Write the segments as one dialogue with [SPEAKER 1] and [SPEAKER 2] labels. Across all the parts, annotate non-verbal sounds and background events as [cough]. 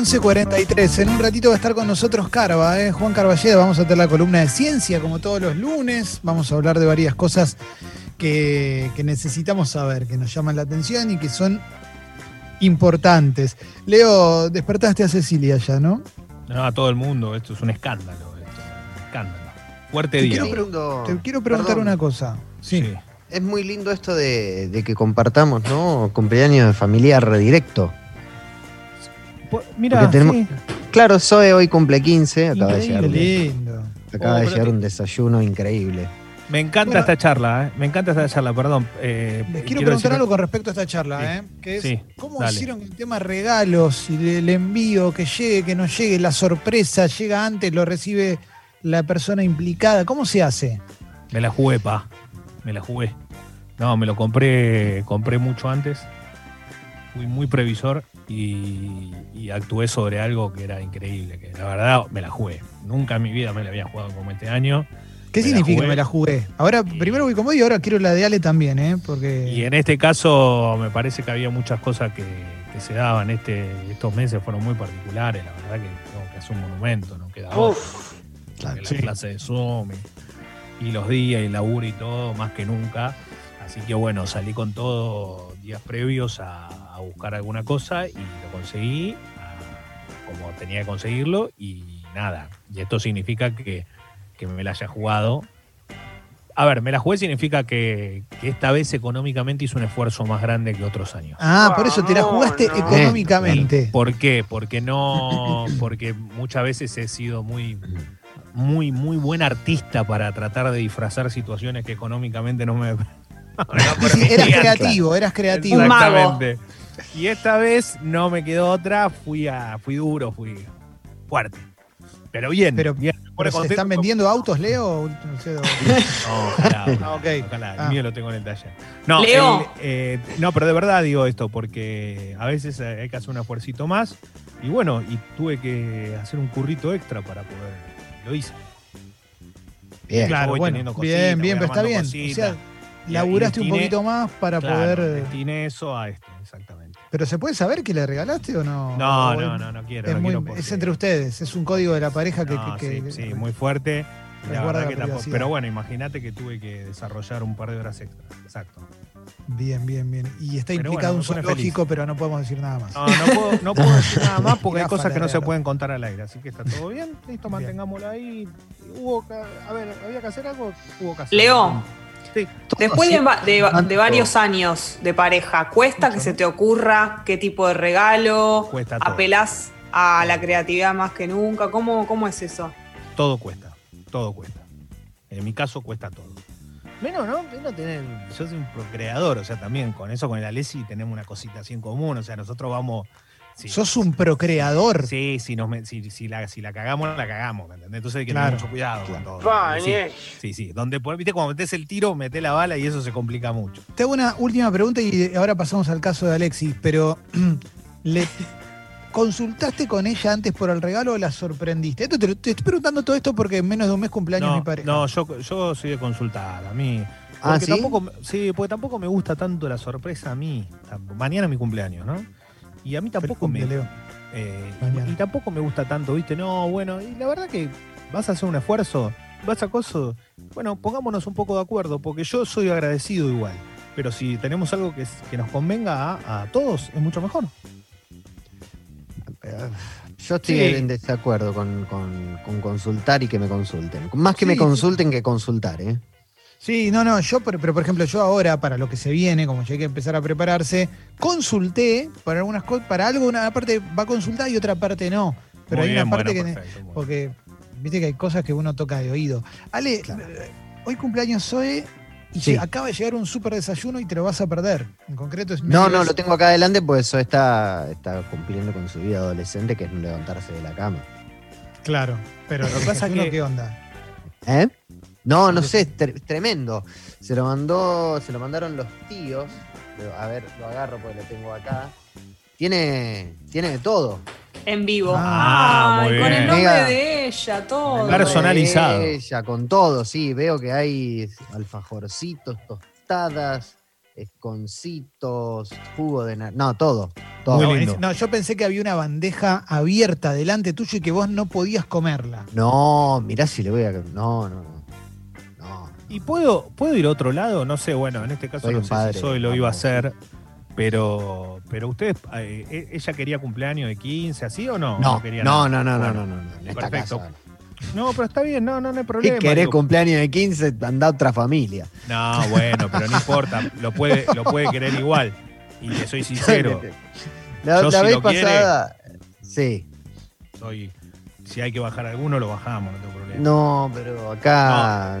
[SPEAKER 1] 11.43. En un ratito va a estar con nosotros Carva, ¿eh? Juan Carballeda. Vamos a tener la columna de ciencia como todos los lunes. Vamos a hablar de varias cosas que, que necesitamos saber, que nos llaman la atención y que son importantes. Leo, despertaste a Cecilia ya, ¿no?
[SPEAKER 2] No, a todo el mundo. Esto es un escándalo. Esto, un escándalo. Fuerte
[SPEAKER 1] Te
[SPEAKER 2] día.
[SPEAKER 1] quiero, te quiero preguntar
[SPEAKER 3] Perdón.
[SPEAKER 1] una cosa. Sí.
[SPEAKER 3] Es muy lindo esto de, de que compartamos, ¿no? Cumpleaños de familiar directo.
[SPEAKER 2] Po- Mira,
[SPEAKER 3] Porque tenemos-
[SPEAKER 2] sí.
[SPEAKER 3] Claro, Zoe hoy cumple 15, acaba de llegar,
[SPEAKER 1] lindo.
[SPEAKER 3] acaba
[SPEAKER 2] Oh,
[SPEAKER 3] de
[SPEAKER 2] pero
[SPEAKER 3] llegar un desayuno increíble.
[SPEAKER 2] me encanta
[SPEAKER 1] Bueno.
[SPEAKER 2] esta charla, ¿eh? Me encanta esta charla, perdón. Eh,
[SPEAKER 1] Les quiero, preguntar
[SPEAKER 2] decir-
[SPEAKER 1] algo con respecto a esta charla,
[SPEAKER 2] Sí.
[SPEAKER 1] ¿eh? Que es,
[SPEAKER 2] Sí,
[SPEAKER 1] ¿cómo
[SPEAKER 2] dale.
[SPEAKER 1] hicieron el tema regalos y el envío, que llegue, que no llegue, la sorpresa, llega antes, lo recibe la persona implicada? ¿Cómo se hace?
[SPEAKER 2] Me la jugué, pa. Me la jugué. No, me lo compré, compré mucho antes. Fui muy previsor y, y actué sobre algo que era increíble, que la verdad me la jugué. Nunca en mi vida me la había jugado como este año.
[SPEAKER 1] ¿Qué
[SPEAKER 2] Me
[SPEAKER 1] significa me la jugué? Ahora,
[SPEAKER 2] Y-
[SPEAKER 1] primero voy con vos y ahora quiero la de Ale también, ¿eh? Porque.
[SPEAKER 2] Y en este caso me parece que había muchas cosas que, que se daban. Este, estos meses fueron muy particulares, la verdad que tengo que hacer un monumento, no queda. Porque
[SPEAKER 1] sí.
[SPEAKER 2] la clase de Zoom y, y los días y el laburo y todo, más que nunca. Así que bueno, salí con todo días previos a, a buscar alguna cosa y lo conseguí ah, como tenía que conseguirlo y nada. Y esto significa que, que me la haya jugado. A ver, me la jugué significa que, que esta vez económicamente hizo un esfuerzo más grande que otros años.
[SPEAKER 1] Ah, por eso te la jugaste
[SPEAKER 4] Vamos, no.
[SPEAKER 1] económicamente.
[SPEAKER 2] ¿Por qué? Porque no, porque muchas veces he sido muy, muy, muy buen artista para tratar de disfrazar situaciones que económicamente no me. No [laughs]
[SPEAKER 1] eras creativo, eras creativo.
[SPEAKER 2] Exactamente. Y esta vez no me quedó otra, fui a, fui duro, fui fuerte. Pero bien,
[SPEAKER 1] Pero-
[SPEAKER 2] bien. me pone
[SPEAKER 1] ¿Pero ¿Se
[SPEAKER 2] contento
[SPEAKER 1] están vendiendo autos, Leo? No sé, o- [laughs]
[SPEAKER 2] No, ojalá, ojalá, [laughs]
[SPEAKER 1] Ah, ok.
[SPEAKER 2] ojalá.
[SPEAKER 1] Ah.
[SPEAKER 2] El mío lo tengo en el taller. No,
[SPEAKER 4] Leo.
[SPEAKER 2] el- eh, no, pero de verdad digo esto, porque a veces hay que hacer un esfuercito más. Y bueno, y tuve que hacer un currito extra para poder. Lo hice.
[SPEAKER 3] Bien.
[SPEAKER 1] Claro, bueno, bien, bien,
[SPEAKER 2] voy
[SPEAKER 1] pero está bien. O sea, laburaste un poquito más para
[SPEAKER 2] Claro,
[SPEAKER 1] poder. eh,
[SPEAKER 2] destiné eso a esto, exactamente.
[SPEAKER 1] ¿Pero se puede saber que le regalaste o no?
[SPEAKER 2] No,
[SPEAKER 1] O
[SPEAKER 2] no, no, no quiero.
[SPEAKER 1] Es,
[SPEAKER 2] no
[SPEAKER 1] muy-
[SPEAKER 2] quiero porque-
[SPEAKER 1] es entre ustedes, es un código de la pareja que.
[SPEAKER 2] No,
[SPEAKER 1] que- que-
[SPEAKER 2] sí, sí, muy fuerte. La
[SPEAKER 1] Resguarda
[SPEAKER 2] verdad
[SPEAKER 1] la
[SPEAKER 2] que pero bueno, imagínate que tuve que desarrollar un par de horas extra. Exacto.
[SPEAKER 1] Bien, bien, bien. Y está
[SPEAKER 2] Pero
[SPEAKER 1] implicado
[SPEAKER 2] bueno,
[SPEAKER 1] un zoológico, pero no podemos decir nada más.
[SPEAKER 2] No, no puedo, no puedo decir nada más porque hay [laughs] cosas que no se pueden contar al aire. Así que está todo bien. Listo, mantengámoslo ahí. Hubo que, a ver, había que hacer algo, hubo que hacerlo.
[SPEAKER 4] Leo,
[SPEAKER 2] Sí.
[SPEAKER 4] después de, varios años de pareja, ¿cuesta
[SPEAKER 1] Mucho,
[SPEAKER 4] que se te ocurra qué tipo de regalo?
[SPEAKER 2] Cuesta todo.
[SPEAKER 4] ¿Apelás a la creatividad más que nunca? ¿Cómo, cómo es eso?
[SPEAKER 2] Todo cuesta. Todo cuesta. En mi caso cuesta todo. Menos, ¿no? Menos tener. Yo soy un procreador, o sea, también con eso, con el Alessi, tenemos una cosita así en común. O sea, nosotros vamos. Sí,
[SPEAKER 1] Sos un procreador.
[SPEAKER 2] Sí, si, nos, si, si la, si la cagamos, la cagamos, ¿me entendés? Entonces hay que
[SPEAKER 1] Claro.
[SPEAKER 2] tener mucho cuidado con todo. Sí,
[SPEAKER 4] ni-
[SPEAKER 2] sí, sí. Donde, viste, cuando metes el tiro, metés la bala y eso se complica mucho.
[SPEAKER 1] Te hago una última pregunta y ahora pasamos al caso de Alexis, pero [clears throat] ¿le consultaste con ella antes por el regalo o la sorprendiste? Esto te, estoy preguntando todo esto porque en menos de un mes cumpleaños
[SPEAKER 2] no,
[SPEAKER 1] mi pareja.
[SPEAKER 2] no, yo, yo soy de consultar, a mí.
[SPEAKER 3] Ah,
[SPEAKER 2] Porque
[SPEAKER 3] ¿sí?
[SPEAKER 2] tampoco, me- sí, porque tampoco me gusta tanto la sorpresa a mí. Mañana es mi cumpleaños, ¿no? Y a mí tampoco me.
[SPEAKER 1] Leo.
[SPEAKER 2] eh, y, y tampoco me gusta tanto, ¿viste? No, bueno, y la verdad que vas a hacer un esfuerzo, vas a coso. Bueno, pongámonos un poco de acuerdo, porque yo soy agradecido igual. Pero si tenemos algo que, que nos convenga a, a todos, es mucho mejor.
[SPEAKER 3] Eh, Yo estoy
[SPEAKER 2] Sí.
[SPEAKER 3] en desacuerdo con, con- con consultar y que me consulten. Más que
[SPEAKER 1] Sí,
[SPEAKER 3] me
[SPEAKER 1] sí.
[SPEAKER 3] consulten que consultar, ¿eh?
[SPEAKER 1] Sí, no, no, yo, pero, pero, por ejemplo, yo ahora, para lo que se viene, como ya hay que empezar a prepararse, consulté para algunas cosas, para algo, una parte va a consultar y otra parte no. Pero
[SPEAKER 2] Muy
[SPEAKER 1] hay
[SPEAKER 2] bien,
[SPEAKER 1] una parte
[SPEAKER 2] bueno,
[SPEAKER 1] que.
[SPEAKER 2] perfecto, bueno.
[SPEAKER 1] Porque viste que hay cosas que uno toca de oído. Ale,
[SPEAKER 3] Claro.
[SPEAKER 1] hoy cumpleaños Zoe y
[SPEAKER 3] Sí.
[SPEAKER 1] acaba de llegar un súper desayuno y te lo vas a perder. En concreto es
[SPEAKER 3] No, no, lo tengo acá adelante porque eso está, está cumpliendo con su vida adolescente, que es no levantarse de la cama.
[SPEAKER 1] Claro, pero
[SPEAKER 2] Lo que pasa que-
[SPEAKER 1] ¿qué onda?
[SPEAKER 3] ¿Eh? No, no sé, es tre- tremendo. Se lo mandó, se lo mandaron los tíos. A ver, lo agarro porque lo tengo acá. Tiene, tiene de todo.
[SPEAKER 4] En vivo.
[SPEAKER 1] Ah,
[SPEAKER 4] Ay,
[SPEAKER 2] muy
[SPEAKER 4] con el nombre
[SPEAKER 3] Mega.
[SPEAKER 4] de ella, todo.
[SPEAKER 3] El nombre
[SPEAKER 2] Personalizado.
[SPEAKER 3] de Ella, con todo, sí. Veo que hay alfajorcitos, tostadas, esconcitos, jugo de... No, todo. Todo.
[SPEAKER 2] Muy lindo.
[SPEAKER 1] no, yo pensé que había una bandeja abierta delante tuyo y que vos no podías comerla.
[SPEAKER 3] No, mirá si le voy a. No, no, no. No.
[SPEAKER 2] ¿Y puedo, puedo ir a otro lado? No sé, bueno, en este caso
[SPEAKER 3] Soy
[SPEAKER 2] no sé
[SPEAKER 3] padre,
[SPEAKER 2] si Zoe lo iba a hacer, pero, pero ustedes, eh, eh, ¿ella quería cumpleaños de 15, así o no?
[SPEAKER 3] No,
[SPEAKER 2] quería
[SPEAKER 3] no,
[SPEAKER 2] nada.
[SPEAKER 3] no, no, no,
[SPEAKER 2] Bueno,
[SPEAKER 3] no, no, no, En esta
[SPEAKER 2] perfecto.
[SPEAKER 3] casa.
[SPEAKER 2] No, pero está bien, no, no, no hay
[SPEAKER 3] Si
[SPEAKER 2] problema.
[SPEAKER 3] querés
[SPEAKER 2] digo.
[SPEAKER 3] cumpleaños de 15, anda a otra familia.
[SPEAKER 2] No, bueno, pero no importa, lo puede, lo puede querer igual. Y le soy sincero, [laughs]
[SPEAKER 3] La,
[SPEAKER 2] Yo
[SPEAKER 3] la
[SPEAKER 2] si
[SPEAKER 3] vez
[SPEAKER 2] lo quiere-
[SPEAKER 3] pasada. Sí.
[SPEAKER 2] soy, si hay que bajar alguno, lo bajamos, no tengo problema.
[SPEAKER 3] No, pero acá.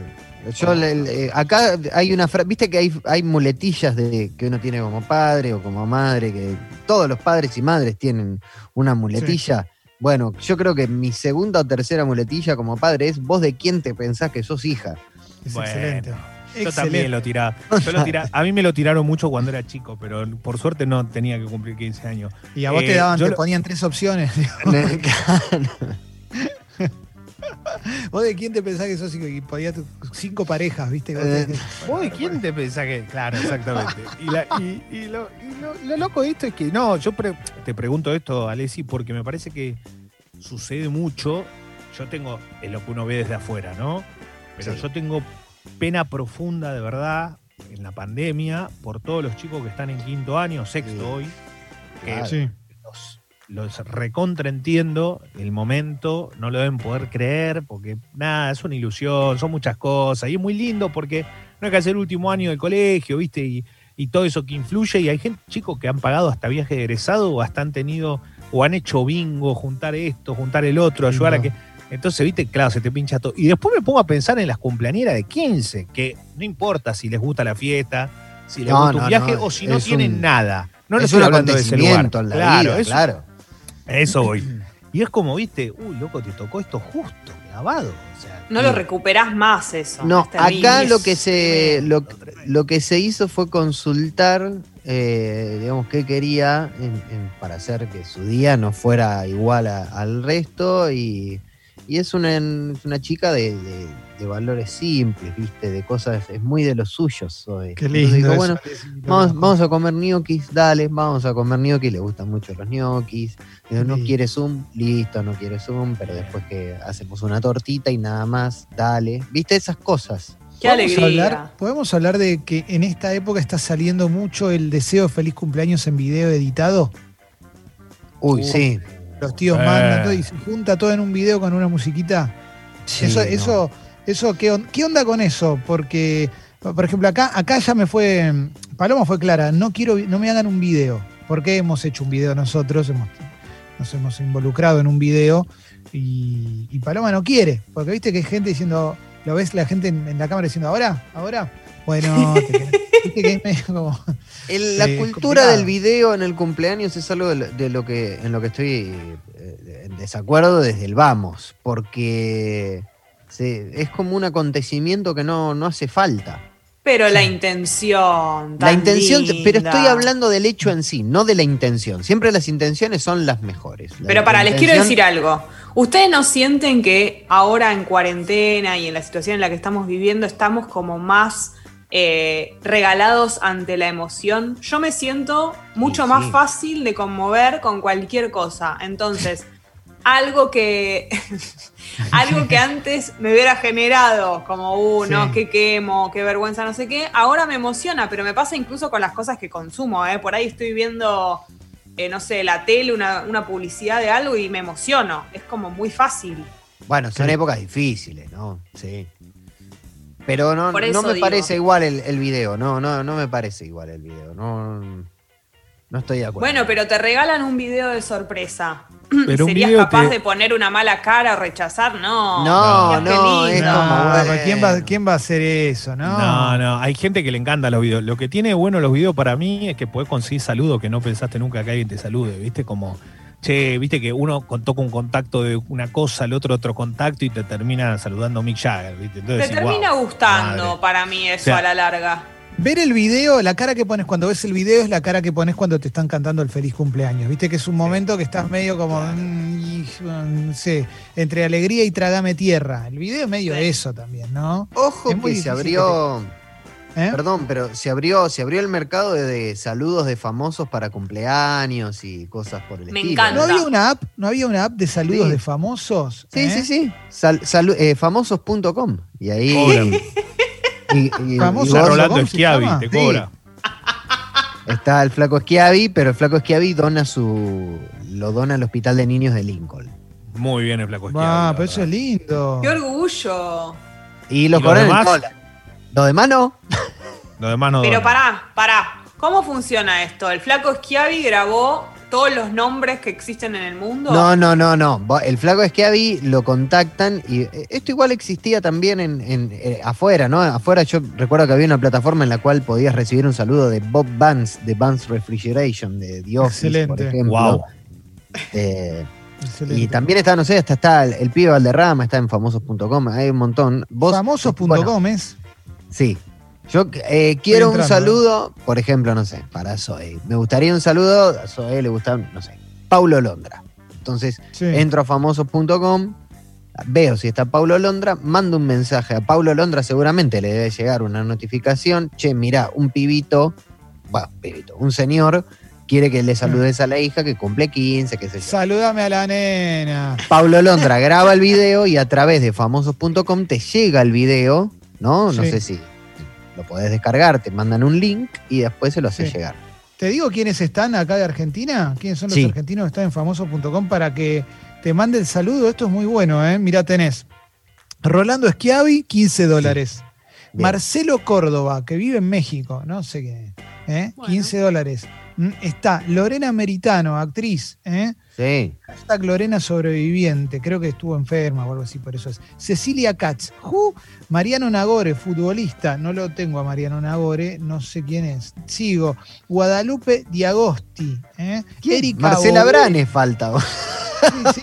[SPEAKER 3] Yo le- le- acá hay una frase, viste que hay, hay muletillas de que uno tiene como padre o como madre, que todos los padres y madres tienen una muletilla. Bueno, yo creo que mi segunda o tercera muletilla como padre es vos de quién te pensás que sos hija.
[SPEAKER 1] Es
[SPEAKER 2] Bueno,
[SPEAKER 1] excelente.
[SPEAKER 2] Yo
[SPEAKER 1] Excelente.
[SPEAKER 2] también lo tiraba. Yo lo tira- a mí me lo tiraron mucho cuando era chico, pero por suerte no tenía que cumplir 15 años.
[SPEAKER 1] Y a vos
[SPEAKER 2] Eh,
[SPEAKER 1] te daban,
[SPEAKER 2] yo
[SPEAKER 1] te
[SPEAKER 2] lo-
[SPEAKER 1] ponían tres opciones. [laughs] [laughs] ¿Vos de quién te pensás que sos? Y podías cinco parejas, ¿viste? Vos
[SPEAKER 3] Eh,
[SPEAKER 1] te-
[SPEAKER 2] ¿Vos de quién te pensás que.? Claro, exactamente. Y, la- y- y lo, y lo- lo loco de esto es que, no, yo pre- te pregunto esto, Alessi, porque me parece que sucede mucho. Yo tengo, es lo que uno ve desde afuera, ¿no? Pero
[SPEAKER 3] Sí.
[SPEAKER 2] yo tengo pena profunda, de verdad, en la pandemia, por todos los chicos que están en quinto año, sexto
[SPEAKER 3] Sí.
[SPEAKER 2] hoy, que
[SPEAKER 3] Claro.
[SPEAKER 1] Sí.
[SPEAKER 2] los, los recontraentiendo el momento, no lo deben poder creer, porque nada, es una ilusión, son muchas cosas, y es muy lindo porque no hay que hacer el último año del colegio, ¿viste? Y, y todo eso que influye, y hay gente, chicos, que han pagado hasta viaje de egresado o hasta han tenido, o han hecho bingo, juntar esto, juntar el otro, ayudar a que. Entonces, viste, claro, se te pincha todo. Y después me pongo a pensar en las cumpleañeras de 15, que no importa si les gusta la fiesta, si les
[SPEAKER 3] No,
[SPEAKER 2] gusta
[SPEAKER 3] no,
[SPEAKER 2] un viaje o si no tienen
[SPEAKER 3] un-
[SPEAKER 2] nada. No
[SPEAKER 3] es
[SPEAKER 2] estoy
[SPEAKER 3] un acontecimiento en la
[SPEAKER 2] claro,
[SPEAKER 3] vida, claro.
[SPEAKER 2] Eso voy. [clears throat] Y es como, viste, uy, loco, te tocó esto justo, clavado. O sea,
[SPEAKER 4] No lo recuperás más eso.
[SPEAKER 3] No,
[SPEAKER 4] es terrible.
[SPEAKER 3] acá lo que se lo, lo que se hizo fue consultar, eh, digamos, qué quería en- en- para hacer que su día no fuera igual a- al resto y, y es una, es una chica de, de- de valores simples, viste, de cosas, es muy de los suyos. Zoe.
[SPEAKER 1] Qué
[SPEAKER 3] Entonces
[SPEAKER 1] lindo.
[SPEAKER 3] digo,
[SPEAKER 1] eso,
[SPEAKER 3] bueno, Vamos, a comer ñoquis, dale, vamos a comer ñoquis, le gustan mucho los ñoquis. Digo, no
[SPEAKER 1] Sí.
[SPEAKER 3] quiere Zoom, listo, no quiere Zoom, pero después que hacemos una tortita y nada más, dale. ¿Viste esas cosas?
[SPEAKER 4] Qué
[SPEAKER 1] ¿Podemos
[SPEAKER 4] alegría.
[SPEAKER 1] hablar, podemos hablar de que en esta época está saliendo mucho el deseo de feliz cumpleaños en video editado.
[SPEAKER 3] Uy,
[SPEAKER 2] Uh,
[SPEAKER 3] sí.
[SPEAKER 1] Los tíos
[SPEAKER 2] Eh.
[SPEAKER 1] mandan todo y se junta todo en un video con una musiquita.
[SPEAKER 3] sí,
[SPEAKER 1] eso,
[SPEAKER 3] no.
[SPEAKER 1] eso, eso, ¿qué, on- qué onda con eso? Porque, por ejemplo, acá, acá ya me fue, Paloma fue clara, no quiero, no me hagan un video, porque hemos hecho un video nosotros, hemos, nos hemos involucrado en un video y, y Paloma no quiere, porque viste que hay gente diciendo, lo ves la gente en, en la cámara diciendo, ahora, ahora, bueno, [laughs] te que es medio como, [laughs]
[SPEAKER 3] El- la
[SPEAKER 1] es
[SPEAKER 3] cultura
[SPEAKER 1] complicado.
[SPEAKER 3] del video en el cumpleaños es algo de lo, de lo que, en lo que estoy eh, en desacuerdo desde el vamos, porque se- es como un acontecimiento que no, no hace falta.
[SPEAKER 4] Pero la intención.
[SPEAKER 3] La
[SPEAKER 4] tan
[SPEAKER 3] intención, pero estoy hablando del hecho en sí, no de la intención. Siempre las intenciones son las mejores. La-
[SPEAKER 4] Pero
[SPEAKER 3] la
[SPEAKER 4] para, les quiero decir algo. ¿Ustedes no sienten que ahora en cuarentena y en la situación en la que estamos viviendo estamos como más eh, regalados ante la emoción? Yo me siento mucho
[SPEAKER 3] Sí,
[SPEAKER 4] más
[SPEAKER 3] sí.
[SPEAKER 4] fácil de conmover con cualquier cosa. Entonces, [laughs] algo que [laughs] algo que antes me hubiera generado como uno,
[SPEAKER 1] Sí.
[SPEAKER 4] qué quemo, qué vergüenza, no sé qué, ahora me emociona, pero me pasa incluso con las cosas que consumo, ¿eh? Por ahí estoy viendo, eh, no sé, la tele, una, una publicidad de algo y me emociono. Es como muy fácil.
[SPEAKER 3] Bueno, son épocas difíciles, ¿no? Sí. Pero no, no me
[SPEAKER 4] digo.
[SPEAKER 3] parece igual el, el video, no, no, no me parece igual el video. No, no estoy de acuerdo.
[SPEAKER 4] Bueno, pero te regalan un video de sorpresa. [clears throat]
[SPEAKER 2] Pero
[SPEAKER 4] ¿Serías capaz
[SPEAKER 2] te-
[SPEAKER 4] de poner una mala cara o rechazar? No.
[SPEAKER 3] No, no, es como,
[SPEAKER 1] No, ¿quién, va, ¿quién va a hacer eso? No,
[SPEAKER 2] No, no, hay gente que le encanta los videos. Lo que tiene bueno los videos para mí es que podés conseguir saludos que no pensaste nunca que alguien te salude, ¿viste? Como, che, viste que uno con- toca un contacto de una cosa, el otro otro contacto y te termina saludando Mick Jagger, ¿viste?
[SPEAKER 4] Te
[SPEAKER 2] decís,
[SPEAKER 4] termina
[SPEAKER 2] "Wow,
[SPEAKER 4] gustando
[SPEAKER 2] madre".
[SPEAKER 4] para mí eso
[SPEAKER 2] O sea,
[SPEAKER 4] a la larga.
[SPEAKER 1] Ver el video, la cara que pones cuando ves el video es la cara que pones cuando te están cantando el feliz cumpleaños. Viste que es un momento que estás medio como, mm, mm, no sé, entre alegría y tragame tierra. El video es medio
[SPEAKER 4] Sí.
[SPEAKER 1] eso también, ¿no?
[SPEAKER 3] Ojo
[SPEAKER 1] Es muy
[SPEAKER 3] que se abrió,
[SPEAKER 1] ¿eh?
[SPEAKER 3] Perdón, pero se abrió, se abrió el mercado de, saludos de famosos para cumpleaños y cosas por el
[SPEAKER 4] Me
[SPEAKER 3] estilo.
[SPEAKER 4] encanta.
[SPEAKER 1] ¿No había una app? ¿No había una app de saludos
[SPEAKER 3] Sí.
[SPEAKER 1] de famosos?
[SPEAKER 3] Sí,
[SPEAKER 1] ¿Eh?
[SPEAKER 3] sí, sí. Sal- salu- eh, famosos.com. Y ahí.
[SPEAKER 2] Te
[SPEAKER 3] Sí.
[SPEAKER 2] cobra.
[SPEAKER 3] está el flaco Schiavi, pero el flaco Schiavi dona su. lo dona al hospital de niños de Lincoln.
[SPEAKER 2] Muy bien el flaco Schiavi.
[SPEAKER 1] Ah, pero eso es lindo.
[SPEAKER 4] ¡Qué orgullo!
[SPEAKER 3] Y lo
[SPEAKER 2] ¿Y los
[SPEAKER 3] cobran en? Lo demás no.
[SPEAKER 2] Lo demás no
[SPEAKER 4] Pero
[SPEAKER 2] dona.
[SPEAKER 4] pará, pará. ¿Cómo funciona esto? ¿El flaco Schiavi grabó todos los nombres que existen en el mundo?
[SPEAKER 3] No, no, no, no. El flaco Schiavi lo contactan y eh, esto igual existía también en, en, eh, afuera, ¿no? Afuera yo recuerdo que había una plataforma en la cual podías recibir un saludo de Bob Vance, de Vance Refrigeration, de The Office, por
[SPEAKER 1] Excelente.
[SPEAKER 3] ejemplo.
[SPEAKER 2] Wow.
[SPEAKER 3] Eh,
[SPEAKER 1] Excelente.
[SPEAKER 3] y también está, no sé, hasta está el, el pibe Valderrama, está en famosos.com, hay un montón. Bueno,
[SPEAKER 1] Famosos.com es.
[SPEAKER 3] Sí. Yo eh, quiero un saludo, por ejemplo, no sé, para Zoe. Me gustaría un saludo, a Zoe le gusta, no sé, Paulo Londra. Entonces,
[SPEAKER 1] Sí.
[SPEAKER 3] entro a famosos.com, veo si está Paulo Londra, mando un mensaje a Paulo Londra, seguramente le debe llegar una notificación. Che, mirá, un pibito, bueno, pibito, un señor quiere que le saludes a la hija que cumple 15, qué sé yo.
[SPEAKER 1] Saludame a la nena.
[SPEAKER 3] Paulo Londra graba el video y a través de famosos.com te llega el video, ¿no? No
[SPEAKER 1] Sí.
[SPEAKER 3] sé si lo podés descargar, te mandan un link y después se lo haces
[SPEAKER 1] Sí.
[SPEAKER 3] llegar.
[SPEAKER 1] ¿Te digo quiénes están acá de Argentina? ¿Quiénes son los
[SPEAKER 3] Sí.
[SPEAKER 1] argentinos que están en famosos.com para que te mande el saludo? Esto es muy bueno, ¿eh? Mirá, tenés Rolando Schiavi, 15 dólares. Marcelo Córdoba, que vive en México, no sé qué, ¿eh?
[SPEAKER 4] Bueno.
[SPEAKER 1] 15 dólares. Mm, Está Lorena Meritano, actriz, ¿eh?
[SPEAKER 3] Sí.
[SPEAKER 1] Hashtag Lorena sobreviviente, creo que estuvo enferma o algo así, por eso es. Cecilia Katz, Ju, Mariano Nagore, futbolista, no lo tengo a Mariano Nagore, no sé quién es. Sigo, Guadalupe Diagosti, ¿eh? Erika
[SPEAKER 3] Marcela
[SPEAKER 1] Boveri.
[SPEAKER 3] Brane falta.
[SPEAKER 1] Sí, sí.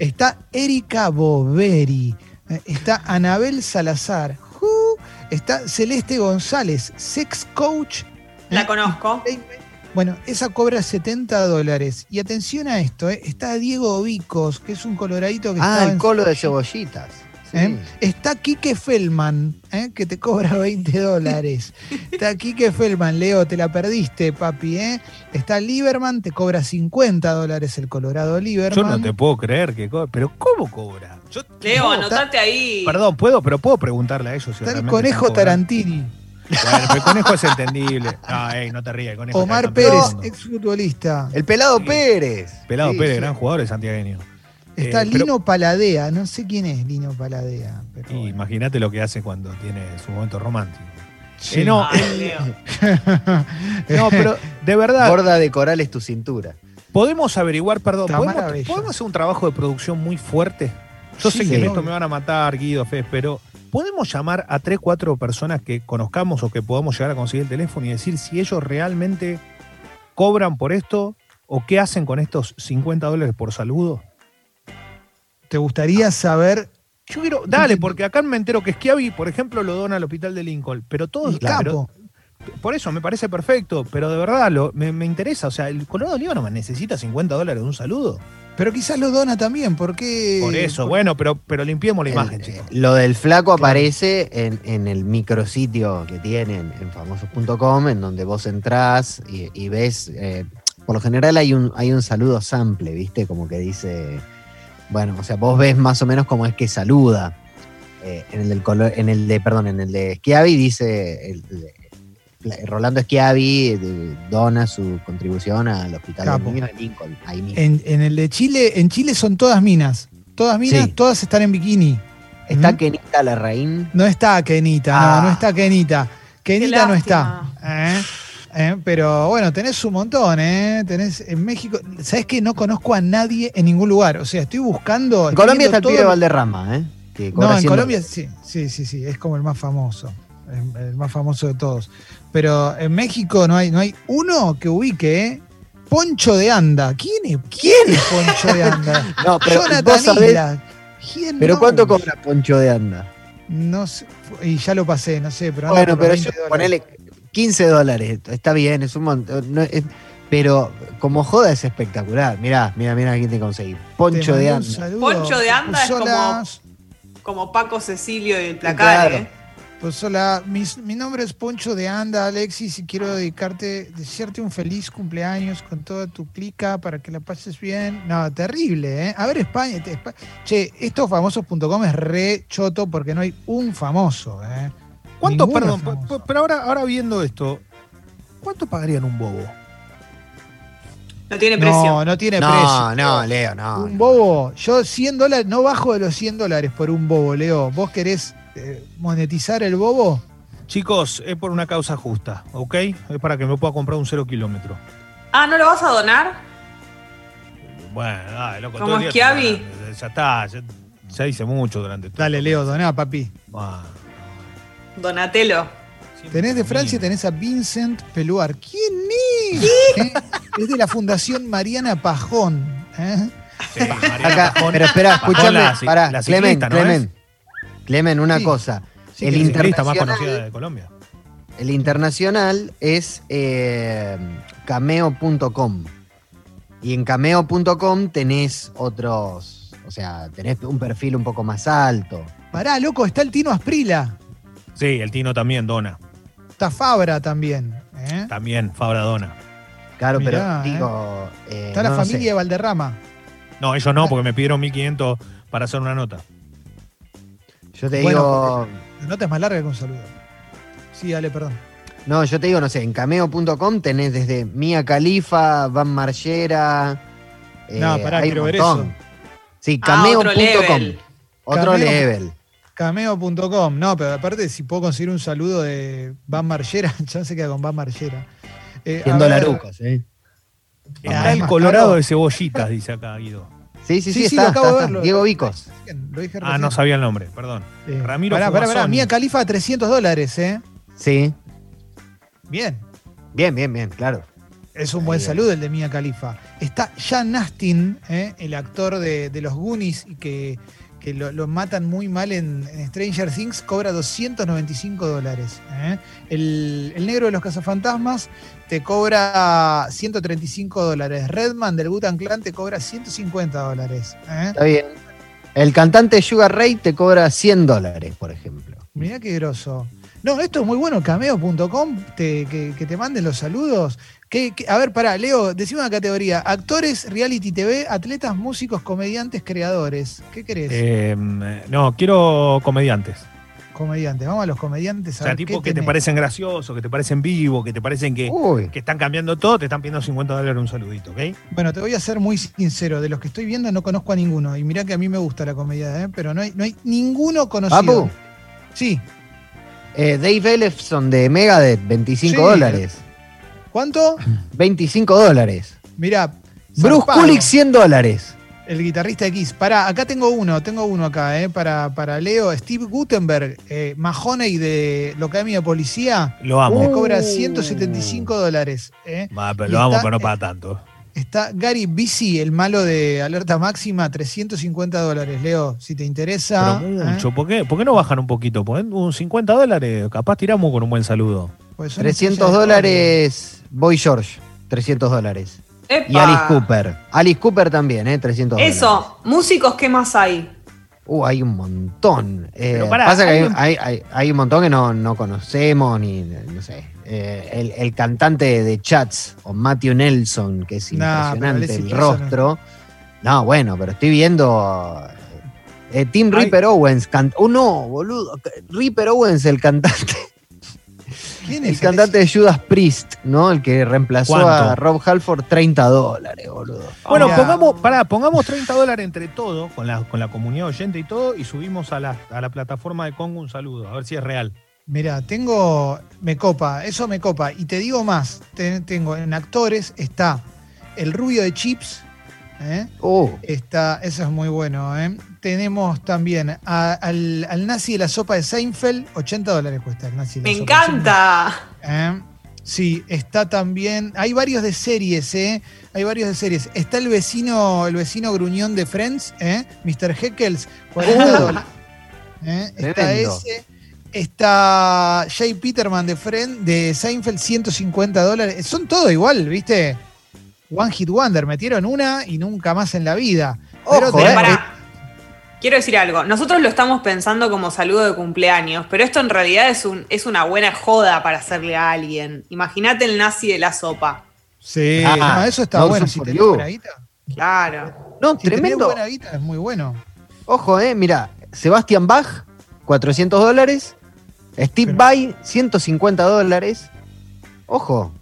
[SPEAKER 1] Está Erika Boveri, eh, está Anabel Salazar, Ju, está Celeste González, sex coach.
[SPEAKER 4] La
[SPEAKER 1] ¿eh?
[SPEAKER 4] conozco.
[SPEAKER 1] Bueno, esa cobra 70 dólares. Y atención a esto, ¿eh? está Diego Vicos, que es un coloradito que
[SPEAKER 3] Ah,
[SPEAKER 1] estaba
[SPEAKER 3] el
[SPEAKER 1] en-
[SPEAKER 3] colo de cebollitas. Sí.
[SPEAKER 1] ¿eh? Está Quique Feldman, ¿eh? que te cobra [laughs] 20 dólares. Está Quique Feldman, Leo, te la perdiste, papi. ¿eh? Está Lieberman, te cobra 50 dólares el Colorado
[SPEAKER 2] Yo
[SPEAKER 1] Lieberman.
[SPEAKER 2] no te puedo creer que cobra. Pero ¿cómo cobra? Yo,
[SPEAKER 4] Leo,
[SPEAKER 1] No,
[SPEAKER 4] anotate ahí.
[SPEAKER 2] Perdón, puedo, pero puedo preguntarle a ellos. Si
[SPEAKER 1] Está el conejo. Tarantini.
[SPEAKER 2] Bueno, pero el conejo es entendible. No, ey, no te rías, el conejo.
[SPEAKER 1] Omar Pérez, exfutbolista.
[SPEAKER 3] El pelado
[SPEAKER 2] Sí.
[SPEAKER 3] Pérez.
[SPEAKER 2] Pelado
[SPEAKER 3] Sí,
[SPEAKER 2] Pérez,
[SPEAKER 3] sí.
[SPEAKER 2] gran jugador de santiagueño.
[SPEAKER 1] Está
[SPEAKER 2] Eh, pero-
[SPEAKER 1] Lino Paladea, no sé quién es Lino Paladea. pero
[SPEAKER 2] Y
[SPEAKER 1] bueno.
[SPEAKER 2] Imagínate lo que hace cuando tiene su momento romántico.
[SPEAKER 1] Sí.
[SPEAKER 2] Eh, no,
[SPEAKER 4] Ay. [laughs]
[SPEAKER 2] No, pero de verdad,
[SPEAKER 3] Borda de coral es tu cintura.
[SPEAKER 2] podemos averiguar, perdón, ¿podemos, podemos hacer un trabajo de producción muy fuerte. Yo
[SPEAKER 1] Sí,
[SPEAKER 2] sé que en esto me van a matar, Guido, Fez, pero ¿podemos llamar a tres, cuatro personas que conozcamos o que podamos llegar a conseguir el teléfono y decir si ellos realmente cobran por esto o qué hacen con estos 50 dólares por saludo?
[SPEAKER 1] ¿Te gustaría saber
[SPEAKER 2] Yo quiero, dale, porque acá me entero que Schiavi, por ejemplo, lo dona al hospital de Lincoln, pero todos, claro? Por eso me parece perfecto, pero de verdad lo, me, me interesa. O sea, ¿el Colorado Líbano necesita 50 dólares de un saludo?
[SPEAKER 1] Pero quizás lo dona también, porque.
[SPEAKER 2] Por eso, bueno, pero, pero limpiemos la imagen,
[SPEAKER 3] El-
[SPEAKER 2] chicos.
[SPEAKER 3] Lo del flaco
[SPEAKER 1] Claro.
[SPEAKER 3] aparece en, en el micrositio que tienen en famosos.com, en donde vos entrás y, y ves. eh, por lo general hay un, hay un saludo sample, ¿viste? Como que dice. Bueno, o sea, vos ves más o menos cómo es que saluda. Eh, en el del color, en el de, perdón, en el de Schiavi dice. el- Rolando Schiavi dona su contribución al hospital
[SPEAKER 1] Capo.
[SPEAKER 3] de niños de Lincoln. Ahí mismo.
[SPEAKER 1] En, en el de Chile, en Chile son todas minas. Todas minas,
[SPEAKER 3] Sí.
[SPEAKER 1] todas están en bikini.
[SPEAKER 3] Está
[SPEAKER 1] ¿Mm?
[SPEAKER 3] Kenita Larraín.
[SPEAKER 1] No está Kenita,
[SPEAKER 3] Ah.
[SPEAKER 1] no, no está Kenita. Kenita no está. ¿eh? ¿Eh? Pero bueno, tenés un montón, ¿eh? Tenés en México. ¿Sabés que no conozco a nadie en ningún lugar? O sea, estoy buscando.
[SPEAKER 3] En Colombia está el pibe de Valderrama, ¿eh? Que
[SPEAKER 1] No, en
[SPEAKER 3] 100
[SPEAKER 1] Colombia sí, sí, sí, sí, es como el más famoso, el, el más famoso de todos. Pero en México no hay, no hay uno que ubique, ¿eh? Poncho de Anda. ¿Quién es, quién es Poncho de Anda? [laughs]
[SPEAKER 3] No, pero vos
[SPEAKER 1] Jonathan
[SPEAKER 3] sabés-
[SPEAKER 1] Isla. ¿Quién
[SPEAKER 3] ¿Pero
[SPEAKER 1] no?
[SPEAKER 3] cuánto cobra Poncho de Anda?
[SPEAKER 1] No sé, y ya lo pasé, no sé, pero
[SPEAKER 3] Bueno, pero
[SPEAKER 1] 20
[SPEAKER 3] yo,
[SPEAKER 1] dólares.
[SPEAKER 3] ponele 15 dólares, está bien, es un montón. no, es- pero como joda es espectacular. Mirá, mirá, mirá quién te conseguí.
[SPEAKER 1] Te
[SPEAKER 3] Poncho de Anda.
[SPEAKER 4] Poncho de Anda es como-. Como Paco Cecilio y el placar,
[SPEAKER 3] Claro.
[SPEAKER 4] ¿eh?
[SPEAKER 1] Pues hola, mis- mi, nombre es Poncho de Anda, Alexis, y quiero dedicarte, desearte un feliz cumpleaños con toda tu clica para que la pases bien. No, terrible, ¿eh? A ver, España. te- che, estofamosos.com es re choto porque no hay un famoso, ¿eh?
[SPEAKER 2] ¿Cuánto,
[SPEAKER 1] Ninguno
[SPEAKER 2] perdón,
[SPEAKER 1] famoso.
[SPEAKER 2] pero ahora, ahora viendo esto, ¿cuánto pagarían un bobo?
[SPEAKER 4] No tiene precio.
[SPEAKER 1] No, no tiene
[SPEAKER 3] No,
[SPEAKER 1] precio.
[SPEAKER 3] no, Leo, no.
[SPEAKER 1] Un
[SPEAKER 3] no.
[SPEAKER 1] bobo, yo 100 dólares, no bajo de los 100 dólares por un bobo, Leo. ¿Vos querés eh, monetizar el bobo?
[SPEAKER 2] Chicos, es por una causa justa, ¿ok? Es para que me pueda comprar un cero kilómetro.
[SPEAKER 4] Ah, ¿no lo vas a donar?
[SPEAKER 2] Bueno, dale, loco.
[SPEAKER 4] ¿Como Schiavi?
[SPEAKER 2] te- Ya está, ya, ya hice mucho durante todo.
[SPEAKER 1] Dale, Leo, doná, papi.
[SPEAKER 2] Ah,
[SPEAKER 4] Donatelo.
[SPEAKER 1] Tenés de Francia, tenés a Vincent Peluar. ¿Quién es? ¿Eh? Es de la Fundación Mariana Pajón. ¿eh?
[SPEAKER 2] Sí, Mariana
[SPEAKER 3] Acá,
[SPEAKER 2] Pajón.
[SPEAKER 3] pero espera,
[SPEAKER 2] Pajón,
[SPEAKER 3] escúchame,
[SPEAKER 2] la ci-
[SPEAKER 3] pará,
[SPEAKER 2] la
[SPEAKER 3] Clemen,
[SPEAKER 2] ¿no
[SPEAKER 3] Clemen. Clemen, una
[SPEAKER 1] Sí.
[SPEAKER 3] cosa.
[SPEAKER 1] Sí,
[SPEAKER 3] el
[SPEAKER 2] ciclista más
[SPEAKER 3] internacional,
[SPEAKER 2] conocida de Colombia.
[SPEAKER 3] el internacional es eh, cameo.com. Y en cameo.com tenés otros, o sea, tenés un perfil un poco más alto.
[SPEAKER 1] Pará, loco, está el Tino Asprila.
[SPEAKER 2] Sí, el Tino también dona.
[SPEAKER 1] Está Fabra también. ¿eh?
[SPEAKER 2] También Fabra dona.
[SPEAKER 3] Claro,
[SPEAKER 1] Mirá,
[SPEAKER 3] pero digo. eh,
[SPEAKER 1] Está la familia
[SPEAKER 3] sé.
[SPEAKER 1] de Valderrama.
[SPEAKER 2] No, ellos no, porque me pidieron 1500 para hacer una nota.
[SPEAKER 3] Yo te
[SPEAKER 1] Bueno,
[SPEAKER 3] digo.
[SPEAKER 1] La nota es más larga que un saludo. Sí, dale, perdón.
[SPEAKER 3] No, yo te digo, no sé, en cameo.com tenés desde Mia Khalifa, Van Margera. eh,
[SPEAKER 1] No, pará,
[SPEAKER 3] hay un
[SPEAKER 1] quiero ver eso.
[SPEAKER 3] Sí,
[SPEAKER 4] Ah, otro
[SPEAKER 3] cameo.com.
[SPEAKER 4] level.
[SPEAKER 3] Otro
[SPEAKER 1] Cameo.
[SPEAKER 3] level.
[SPEAKER 1] Cameo.com. No, pero aparte, si puedo conseguir un saludo de Van Margera, [laughs] ya se queda con Van Margera. Eh, a
[SPEAKER 3] 100
[SPEAKER 1] ver,
[SPEAKER 3] dolarucos, ¿eh?
[SPEAKER 2] Está
[SPEAKER 1] es
[SPEAKER 2] el Colorado
[SPEAKER 1] caro.
[SPEAKER 2] de cebollitas, dice acá Guido.
[SPEAKER 3] Sí, sí, sí,
[SPEAKER 1] Sí, sí,
[SPEAKER 3] está,
[SPEAKER 1] lo acabo
[SPEAKER 3] está,
[SPEAKER 1] de
[SPEAKER 3] está.
[SPEAKER 1] verlo.
[SPEAKER 3] Diego Vicos.
[SPEAKER 1] Bien, Lo dije
[SPEAKER 2] Ah, no sabía el nombre, perdón. Ramiro
[SPEAKER 1] Pará, pará, pará.
[SPEAKER 2] Fugazoni.
[SPEAKER 1] Mía Califa, 300 dólares, ¿eh?
[SPEAKER 3] Sí.
[SPEAKER 1] Bien.
[SPEAKER 3] Bien, bien, bien, claro.
[SPEAKER 1] Es un buen saludo el de Mia Khalifa. Está Jan Astin, ¿eh? el actor de, de los Goonies y que, que lo, lo matan muy mal en, en Stranger Things, cobra 295 dólares. ¿eh? El, el negro de los cazafantasmas te cobra 135 dólares. Redman del Butan Clan te cobra 150 dólares. ¿eh?
[SPEAKER 3] Está bien. El cantante Sugar Ray te cobra 100 dólares, por ejemplo.
[SPEAKER 1] Mirá qué groso. No, esto es muy bueno, cameo.com, que, que te manden los saludos. ¿Qué- qué- a ver, pará, Leo, decime una categoría. Actores, reality TV, atletas, músicos, comediantes, creadores. ¿Qué querés?
[SPEAKER 2] Eh, no, quiero comediantes.
[SPEAKER 1] comediantes. Vamos a los comediantes.
[SPEAKER 2] O
[SPEAKER 1] A
[SPEAKER 2] sea,
[SPEAKER 1] ver,
[SPEAKER 2] tipo
[SPEAKER 1] ¿qué
[SPEAKER 2] que te parecen graciosos, que te parecen vivos, que te parecen que,
[SPEAKER 3] Uy,
[SPEAKER 2] que están cambiando todo, te están pidiendo 50 dólares un saludito, ¿ok?
[SPEAKER 1] Bueno, te voy a ser muy sincero. De los que estoy viendo no conozco a ninguno. Y mirá que a mí me gusta la comedia, ¿eh? pero no hay, no hay ninguno conocido.
[SPEAKER 3] Papu,
[SPEAKER 1] Sí.
[SPEAKER 3] eh, Dave Ellefson de Megadeth, 25
[SPEAKER 1] Sí.
[SPEAKER 3] dólares.
[SPEAKER 1] ¿Cuánto?
[SPEAKER 3] 25 dólares.
[SPEAKER 1] Mirá.
[SPEAKER 3] Bruce
[SPEAKER 1] zarpado.
[SPEAKER 3] Kulick, 100 dólares.
[SPEAKER 1] El guitarrista Kiss. Pará, acá tengo uno, tengo uno acá, eh, para, para Leo. Steve Gutenberg, eh, Mahoney de la Academia de Policía,
[SPEAKER 2] Lo amo.
[SPEAKER 1] me
[SPEAKER 3] Uh.
[SPEAKER 1] cobra 175 dólares. eh.
[SPEAKER 2] Va, pero
[SPEAKER 1] y
[SPEAKER 2] lo amo,
[SPEAKER 1] está-
[SPEAKER 2] pero no para tanto.
[SPEAKER 1] Está Gary Busey, el malo de Alerta Máxima, 350 dólares. Leo, si te interesa.
[SPEAKER 2] Pero
[SPEAKER 1] eh,
[SPEAKER 2] mucho. ¿Por, qué? ¿Por qué no bajan un poquito? Ponen un 50 dólares. Capaz tiramos con un buen saludo.
[SPEAKER 1] Pues son
[SPEAKER 3] 300
[SPEAKER 1] estrellas de
[SPEAKER 3] dólares Boy George, 300 dólares. Y. Alice Cooper. Alice Cooper también, ¿eh? 300 dólares.
[SPEAKER 4] Eso, músicos, ¿qué más hay?
[SPEAKER 3] Uh, hay un montón. Eh,
[SPEAKER 2] Pero pará,
[SPEAKER 3] pasa que
[SPEAKER 2] hay
[SPEAKER 3] hay,
[SPEAKER 2] un-
[SPEAKER 3] hay- hay- hay un montón que no, no conocemos, ni no sé. Eh, el, el cantante de Chats, o Matthew Nelson, que es impresionante el rostro. No, bueno, pero estoy viendo. eh, Tim
[SPEAKER 2] Ay.
[SPEAKER 3] Ripper Owens. can- oh, no, boludo. Ripper Owens, el cantante.
[SPEAKER 1] ¿Quién
[SPEAKER 3] El
[SPEAKER 1] es
[SPEAKER 3] cantante de Judas Priest, ¿no? El que reemplazó a. Rob Halford, 30 dólares, boludo.
[SPEAKER 2] Bueno, pongamos, pará, pongamos 30 dólares entre todos, con la, con la comunidad oyente y todo, y subimos a la, a la plataforma de Congo un saludo, a ver si es real.
[SPEAKER 1] Mira, tengo, me copa, eso me copa. Y te digo más, te- tengo en actores está el rubio de Chips, ¿eh?
[SPEAKER 3] Uh,
[SPEAKER 1] está, eso es muy bueno. ¿eh? Tenemos también a- al, al nazi de la sopa de Seinfeld, 80 dólares cuesta el nazi de la
[SPEAKER 4] Me encanta.
[SPEAKER 1] ¿eh? Sí, está también, hay varios de series, ¿eh? Hay varios de series. Está el vecino, el vecino gruñón de Friends, ¿eh? Mr. Heckles, 40 dólares. ¿eh? Está ese. Está Jay Peterman de Friend, de Seinfeld, 150 dólares. Son todo igual, ¿viste? One Hit Wonder. Metieron una y nunca más en la vida. Pero
[SPEAKER 3] Ojo,
[SPEAKER 1] tenés-
[SPEAKER 3] eh.
[SPEAKER 4] Pará, Quiero decir algo, nosotros lo estamos pensando como saludo de cumpleaños, pero esto en realidad es, un, es una buena joda para hacerle a alguien. Imagínate el nazi de la sopa.
[SPEAKER 1] Sí,
[SPEAKER 3] Ah,
[SPEAKER 1] no, eso está
[SPEAKER 3] no
[SPEAKER 1] bueno. Si tenés buena guita.
[SPEAKER 4] Claro.
[SPEAKER 3] No,
[SPEAKER 1] Si tenés
[SPEAKER 3] tremendo.
[SPEAKER 1] buena guita, es muy bueno.
[SPEAKER 3] Ojo, eh, mira, Sebastian Bach, 400 dólares. Steve
[SPEAKER 1] Pero-
[SPEAKER 3] Vai, 150 dólares. Ojo.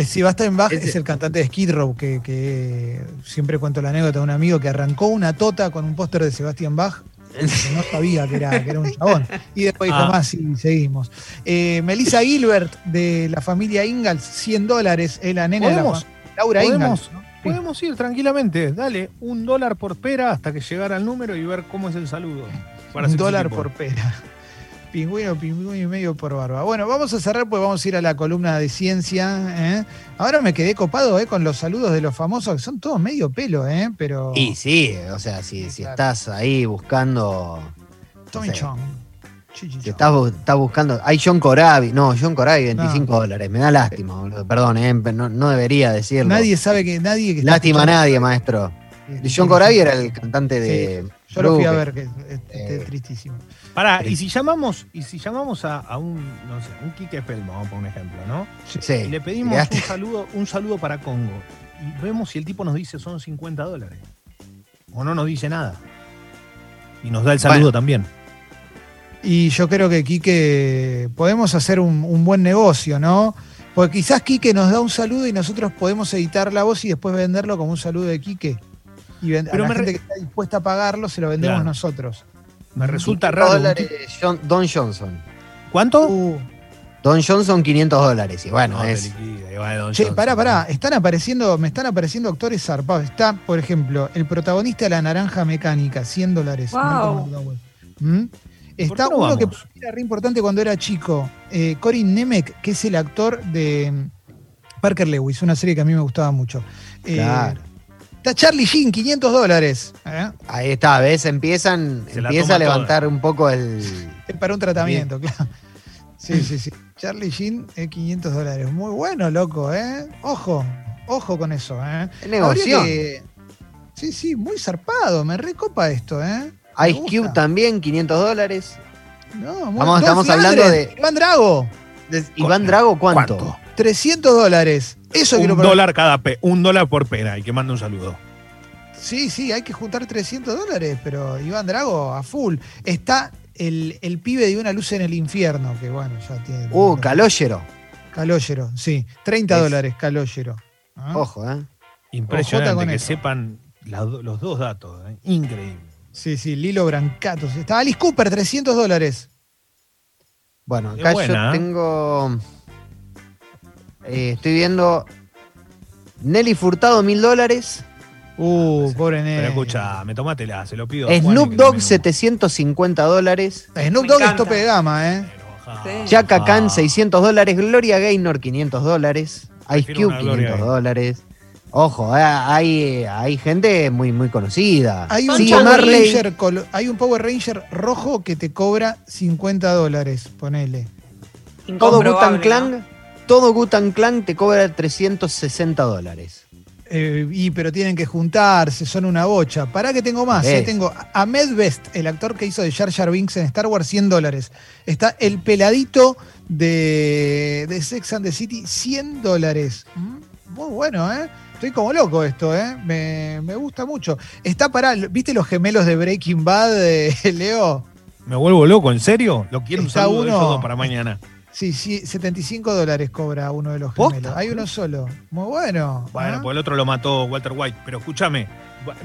[SPEAKER 1] Eh, Sebastian Bach
[SPEAKER 3] Ese-
[SPEAKER 1] es el cantante de Skid Row, que, que siempre cuento la anécdota de un amigo que arrancó una tota con un póster de Sebastian Bach, que no [laughs] sabía que era, que era un chabón. Y después dijo
[SPEAKER 2] Ah.
[SPEAKER 1] más y seguimos. Eh, Melissa Gilbert, de la familia Ingalls, 100 dólares, es la nena Laura. Ingalls.
[SPEAKER 2] Podemos ir tranquilamente, dale, un dólar por pera hasta que llegara el número y ver cómo es el saludo. Para
[SPEAKER 1] Un dólar por pera. Pingüino, pingüino y medio por barba. Bueno, vamos a cerrar pues vamos a ir a la columna de ciencia. ¿eh? Ahora me quedé copado ¿eh? con los saludos de los famosos, que son todos medio pelo, ¿eh? pero.
[SPEAKER 3] Y sí, o sea, si, estás ahí buscando.
[SPEAKER 1] Tommy
[SPEAKER 3] no sé,
[SPEAKER 1] Chong.
[SPEAKER 3] Si estás, bu- estás buscando. Hay John Corabi. No, John Corabi, 25 dólares. Me da lástima, boludo. Perdón, eh, no, no debería decirlo.
[SPEAKER 1] Nadie sabe que nadie que
[SPEAKER 3] Lástima a nadie, maestro. John Corabi era el cantante de.
[SPEAKER 1] Yo lo fui a ver, que es, es- es
[SPEAKER 3] Eh.
[SPEAKER 1] tristísimo.
[SPEAKER 2] Pará, y si llamamos, y si llamamos a, a un, no sé, un Quique Felmo, vamos a poner un ejemplo, ¿no?
[SPEAKER 3] Sí.
[SPEAKER 2] Y le pedimos un saludo, un saludo para Congo. Y vemos si el tipo nos dice son 50 dólares. O no nos dice nada. Y nos da el saludo
[SPEAKER 3] Bueno.
[SPEAKER 2] también.
[SPEAKER 1] Y yo creo que Quique, podemos hacer un, un buen negocio, ¿no? Porque quizás Quique nos da un saludo y nosotros podemos editar la voz y después venderlo como un saludo de Quique. Y ven- a
[SPEAKER 2] Pero
[SPEAKER 1] la
[SPEAKER 2] me
[SPEAKER 1] gente
[SPEAKER 2] re-
[SPEAKER 1] que está dispuesta a pagarlo, se lo vendemos
[SPEAKER 2] Claro.
[SPEAKER 1] nosotros.
[SPEAKER 2] Me resulta
[SPEAKER 3] 500
[SPEAKER 2] raro.
[SPEAKER 3] dólares, John- Don Johnson.
[SPEAKER 2] ¿Cuánto?
[SPEAKER 1] Uh,
[SPEAKER 3] Don Johnson, 500 dólares. Y bueno,
[SPEAKER 2] No,
[SPEAKER 3] es.
[SPEAKER 2] Don
[SPEAKER 1] che,
[SPEAKER 2] Johnson.
[SPEAKER 1] pará, pará. Están apareciendo, me están apareciendo actores zarpados. Está, por ejemplo, el protagonista de La Naranja Mecánica, 100 dólares.
[SPEAKER 4] Wow.
[SPEAKER 1] ¿Mm? Está
[SPEAKER 2] no
[SPEAKER 1] uno que era re importante cuando era chico, eh, Corin Nemec, que es el actor de mm, Parker Lewis, una serie que a mí me gustaba mucho. Eh,
[SPEAKER 3] Claro.
[SPEAKER 1] Está Charlie Sheen, 500 dólares. ¿eh?
[SPEAKER 3] Ahí está, ¿ves? Empiezan,
[SPEAKER 2] Se
[SPEAKER 3] empieza a levantar un poco el.
[SPEAKER 1] Es para un tratamiento, claro. Sí, sí, sí. Charlie Sheen, eh, 500 dólares. Muy bueno, loco, ¿eh? Ojo, ojo con eso, ¿eh?
[SPEAKER 3] Negocio.
[SPEAKER 1] Que- Sí, sí, muy zarpado. Me recopa esto, ¿eh?
[SPEAKER 3] Ice Cube también, 500 dólares.
[SPEAKER 1] No, muy-
[SPEAKER 3] Vamos- estamos hablando de-
[SPEAKER 1] Iván Drago,
[SPEAKER 3] Iván Drago, ¿cuánto?
[SPEAKER 2] ¿Cuánto?
[SPEAKER 1] 300 dólares. Eso
[SPEAKER 2] Un
[SPEAKER 1] quiero
[SPEAKER 2] dólar cada pe un dólar por pena y que mande un saludo.
[SPEAKER 1] Sí, sí, hay que juntar 300 dólares, pero Iván Drago a full. Está el, el pibe de una luz en el infierno, que bueno, ya tiene.
[SPEAKER 3] Uh, Calógero.
[SPEAKER 1] Calógero, sí. 30
[SPEAKER 3] Es-
[SPEAKER 1] dólares, Calógero. ¿Ah?
[SPEAKER 3] Ojo, ¿eh?
[SPEAKER 2] Impresionante
[SPEAKER 1] con
[SPEAKER 2] que sepan los dos datos. ¿eh? Increíble.
[SPEAKER 1] Sí, sí, Lilo Brancato. Está Alice Cooper, 300 dólares.
[SPEAKER 3] Bueno, acá
[SPEAKER 2] buena,
[SPEAKER 3] yo
[SPEAKER 2] ¿eh?
[SPEAKER 3] tengo. Eh, estoy viendo. Nelly Furtado, 1000 dólares.
[SPEAKER 1] Uh, pobre nene.
[SPEAKER 2] Pero escucha, me tomátela, se lo pido. a
[SPEAKER 3] Snoop Dogg,
[SPEAKER 2] me-
[SPEAKER 3] 750 dólares.
[SPEAKER 1] Snoop Dogg es tope de gama, ¿eh?
[SPEAKER 3] Chaka Khan,
[SPEAKER 2] ah.
[SPEAKER 3] 600 dólares. Gloria Gaynor, 500 dólares. Ice Cube,
[SPEAKER 2] una Gloria
[SPEAKER 3] 500
[SPEAKER 2] Gaynor.
[SPEAKER 3] dólares. Ojo, eh, hay, hay gente muy, muy conocida.
[SPEAKER 1] Hay un, Power. Ranger, hay un Power Ranger rojo que te cobra 50 dólares, ponele.
[SPEAKER 3] Todo Gutan Clan, todo Gutan Clan te cobra 360 dólares.
[SPEAKER 1] Eh, y pero tienen que juntarse, son una bocha. Pará que tengo más. eh. Tengo a Ahmed Best, el actor que hizo de Jar Jar Binks en Star Wars, 100 dólares. Está el peladito de, de Sex and the City, 100 dólares. Mm, Muy bueno, ¿eh? Estoy como loco esto, ¿eh? Me, me gusta mucho. Está para, ¿viste los gemelos de Breaking Bad, eh, [laughs] Leo?
[SPEAKER 2] Me vuelvo loco, ¿en serio? Lo quiero un
[SPEAKER 1] Está
[SPEAKER 2] saludo de
[SPEAKER 1] uno-
[SPEAKER 2] ellos dos para mañana.
[SPEAKER 1] Sí, sí, 75 dólares cobra uno de los
[SPEAKER 2] ¿Posta?
[SPEAKER 1] gemelos. Hay uno solo. Muy bueno.
[SPEAKER 2] Bueno,
[SPEAKER 1] ¿ah?
[SPEAKER 2] pues el otro lo mató Walter White. Pero escúchame,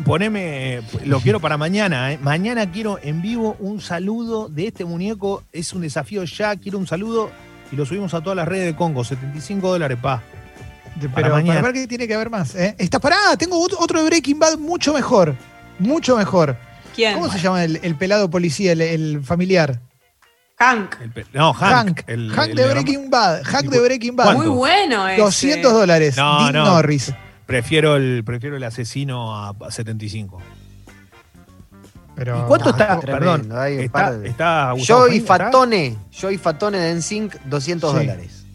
[SPEAKER 2] poneme, lo quiero para mañana. ¿eh? Mañana quiero en vivo un saludo de este muñeco. Es un desafío ya, quiero un saludo y lo subimos a todas las redes de Congo. 75 dólares, pa. Para
[SPEAKER 1] Pero para,
[SPEAKER 2] mañana.
[SPEAKER 1] ver que tiene que haber más. ¿eh? Está pará, tengo ot- otro de Breaking Bad mucho mejor. Mucho mejor.
[SPEAKER 4] ¿Quién?
[SPEAKER 1] ¿Cómo se llama el, el pelado policía, el, el familiar?
[SPEAKER 4] Hank.
[SPEAKER 2] El no, Hank.
[SPEAKER 1] Hank.
[SPEAKER 2] el-
[SPEAKER 1] Hank
[SPEAKER 2] el
[SPEAKER 1] de Breaking Bad. Hank de
[SPEAKER 2] ¿Y cu-
[SPEAKER 1] Breaking Bad.
[SPEAKER 2] cuánto?
[SPEAKER 4] Muy bueno ese.
[SPEAKER 1] 200 dólares.
[SPEAKER 2] No,
[SPEAKER 1] Dean
[SPEAKER 2] no.
[SPEAKER 1] Norris.
[SPEAKER 2] Prefiero el, prefiero el asesino a, a 75.
[SPEAKER 1] Pero,
[SPEAKER 2] ¿Y cuánto
[SPEAKER 3] no,
[SPEAKER 2] está?
[SPEAKER 3] tremendo,
[SPEAKER 2] Perdón.
[SPEAKER 3] hay un
[SPEAKER 2] Está,
[SPEAKER 3] de-
[SPEAKER 2] está
[SPEAKER 3] Joey. Fatone, Joey Fatone de NSYNC, 200
[SPEAKER 1] Sí.
[SPEAKER 3] dólares.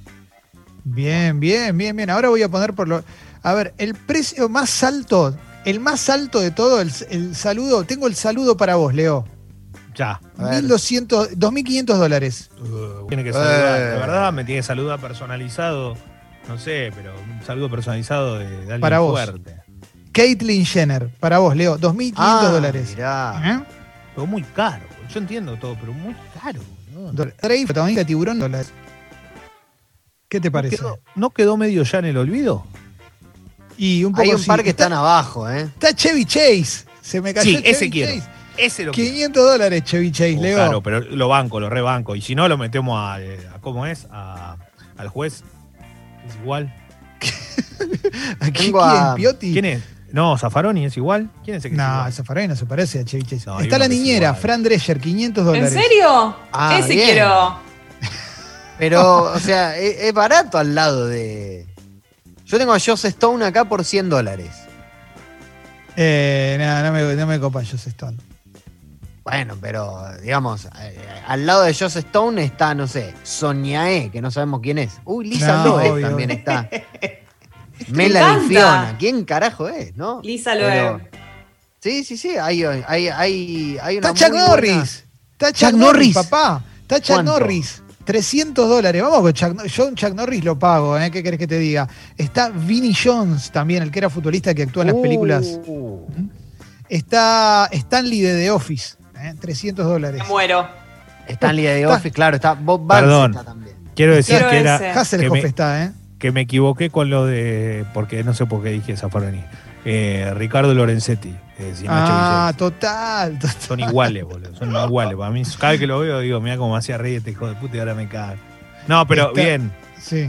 [SPEAKER 1] Bien, bien, bien, bien. Ahora voy a poner por lo. A ver, el precio más alto el más alto de todo, el, el saludo, tengo el saludo para vos, Leo.
[SPEAKER 2] Ya.
[SPEAKER 3] A ver.
[SPEAKER 1] 1200, 2500 dólares.
[SPEAKER 2] Uh, tiene que saludar,
[SPEAKER 3] Eh.
[SPEAKER 2] de verdad, me tiene que saludar personalizado. No sé, pero un saludo personalizado de, de alguien
[SPEAKER 1] Para vos.
[SPEAKER 2] fuerte.
[SPEAKER 1] Caitlyn Jenner, para vos, Leo, 2500
[SPEAKER 3] Ah,
[SPEAKER 1] dólares.
[SPEAKER 3] mirá.
[SPEAKER 1] ¿Eh?
[SPEAKER 2] Pero muy caro. Yo entiendo todo, pero muy caro. ¿no?
[SPEAKER 1] Drake, protagonista de Tiburón, dólares. ¿Qué te
[SPEAKER 2] ¿No
[SPEAKER 1] parece?
[SPEAKER 2] quedó, ¿No quedó medio ya en el olvido?
[SPEAKER 1] Y un poco
[SPEAKER 3] Hay un
[SPEAKER 1] sí.
[SPEAKER 3] par que
[SPEAKER 1] está,
[SPEAKER 3] están abajo, ¿eh?
[SPEAKER 1] está Chevy Chase. Se me cayó
[SPEAKER 2] Sí,
[SPEAKER 1] Chevy
[SPEAKER 2] ese quiero.
[SPEAKER 1] Chase.
[SPEAKER 2] Ese lo quiero.
[SPEAKER 1] 500 dólares, Chevy Chase,
[SPEAKER 2] Oh,
[SPEAKER 1] Leo.
[SPEAKER 2] Claro, pero lo banco, lo rebanco. Y si no, lo metemos a, a- ¿cómo es? A- al juez. Es igual. [laughs]
[SPEAKER 1] ¿A quién,
[SPEAKER 3] Tengo a-
[SPEAKER 1] Piotti?
[SPEAKER 2] ¿Quién es? No, Zafaroni es igual. ¿Quién es ese que es
[SPEAKER 1] No, esa Ferrari no se parece a Chevy Chase.
[SPEAKER 2] No,
[SPEAKER 1] Está la
[SPEAKER 2] es
[SPEAKER 1] niñera. Fran Drescher, 500
[SPEAKER 4] ¿En
[SPEAKER 1] dólares.
[SPEAKER 4] serio?
[SPEAKER 3] Ah,
[SPEAKER 4] Ese
[SPEAKER 3] bien.
[SPEAKER 4] quiero.
[SPEAKER 3] Pero, o sea, es, es barato al lado de. Yo tengo a Joss Stone acá por 100 dólares.
[SPEAKER 1] Eh, no, no me, no me copa Joss Stone.
[SPEAKER 3] Bueno, pero digamos, eh, al lado de Joss Stone está, no sé, Sonia E, que no sabemos quién es. Uy, Lisa
[SPEAKER 1] No,
[SPEAKER 3] Loeb
[SPEAKER 1] obvio.
[SPEAKER 3] también está. [laughs] Melanie
[SPEAKER 4] encanta.
[SPEAKER 3] Fiona, ¿quién carajo es, no?
[SPEAKER 4] Lisa
[SPEAKER 3] Pero-
[SPEAKER 4] Loeb.
[SPEAKER 3] Sí, sí, sí, hay, hay, hay, hay una
[SPEAKER 1] Está Chuck Norris. Está Chuck, Norris, papá. Está Chuck. Norris. 300 dólares. Vamos con Chuck Norris. Yo un Chuck Norris lo pago, ¿eh? ¿Qué querés que te diga? Está Vinnie Jones también, el que era futbolista que actúa en las
[SPEAKER 3] Uh,
[SPEAKER 1] películas. Está Stanley de The Office. ¿Eh? 300 dólares.
[SPEAKER 4] Me muero.
[SPEAKER 3] Stanley de Office, claro, está Bob Vance
[SPEAKER 2] Perdón.
[SPEAKER 3] está también.
[SPEAKER 2] Quiero decir
[SPEAKER 4] Quiero
[SPEAKER 2] que, era,
[SPEAKER 4] ese.
[SPEAKER 1] Hasselhoff
[SPEAKER 2] que me-
[SPEAKER 1] está, ¿eh?
[SPEAKER 2] que me equivoqué con lo de. Porque no sé por qué dije Zafaroni. Eh, Ricardo Lorenzetti. eh,
[SPEAKER 1] Ah, total.
[SPEAKER 2] Son iguales, boludo. Son iguales. Para mí, cada vez que lo veo, digo, mira cómo me hacía reír este hijo de puta y ahora me cago. No, pero
[SPEAKER 1] Está-
[SPEAKER 2] bien.
[SPEAKER 1] Sí.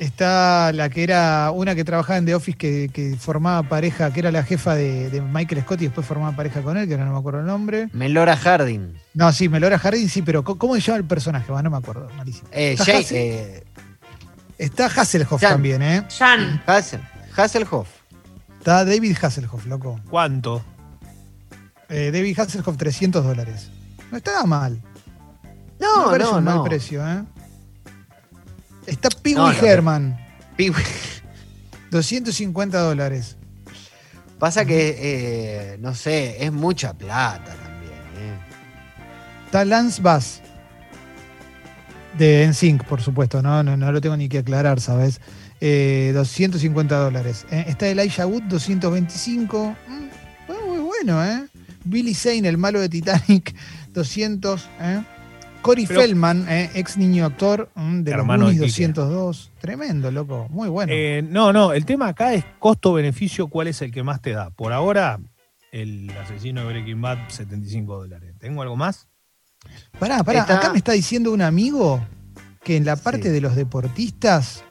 [SPEAKER 1] Está la que era una que trabajaba en The Office que, que formaba pareja, que era la jefa de, de Michael Scott y después formaba pareja con él, que ahora no me acuerdo el nombre.
[SPEAKER 3] Melora Harding.
[SPEAKER 1] No, sí, Melora Jardín, sí, pero ¿cómo se llama el personaje? No me acuerdo, malísimo.
[SPEAKER 3] Eh,
[SPEAKER 1] Está
[SPEAKER 3] Jay-
[SPEAKER 1] Hassel-
[SPEAKER 3] eh,
[SPEAKER 1] Está Hasselhoff
[SPEAKER 3] Jan.
[SPEAKER 1] también, ¿eh?
[SPEAKER 4] Jan.
[SPEAKER 3] Hassel- Hasselhoff.
[SPEAKER 1] Está David Hasselhoff, loco.
[SPEAKER 2] ¿Cuánto?
[SPEAKER 1] Eh, David Hasselhoff, 300 dólares. No estaba mal. No,
[SPEAKER 3] No, no,
[SPEAKER 1] un mal
[SPEAKER 3] no.
[SPEAKER 1] precio, ¿eh? Está Pee Wee
[SPEAKER 3] no, no.
[SPEAKER 1] Herman,
[SPEAKER 3] Pi- [laughs]
[SPEAKER 1] 250 dólares.
[SPEAKER 3] Pasa que, eh, no sé, es mucha plata también. eh.
[SPEAKER 1] Está Lance Bass. De NSYNC, por supuesto, no, no, no lo tengo ni que aclarar, ¿sabes? Eh, 250 dólares. Eh, está Elijah Wood, 225. Mm, muy bueno, ¿eh? Billy Zane, el malo de Titanic, 200. ¿eh? Corey
[SPEAKER 2] Pero-
[SPEAKER 1] Feldman, eh, ex niño actor mm, de
[SPEAKER 2] Hermano
[SPEAKER 1] los
[SPEAKER 2] de
[SPEAKER 1] Goonies,
[SPEAKER 2] Quique.
[SPEAKER 1] 202. Tremendo, loco. Muy bueno.
[SPEAKER 2] Eh, no, no, el tema acá es costo-beneficio, ¿cuál es el que más te da? Por ahora, el asesino de Breaking Bad, 75 dólares. ¿Tengo algo más?
[SPEAKER 1] Pará, pará.
[SPEAKER 3] está-
[SPEAKER 1] Acá me está diciendo un amigo que en la parte
[SPEAKER 3] Sí.
[SPEAKER 1] de los deportistas.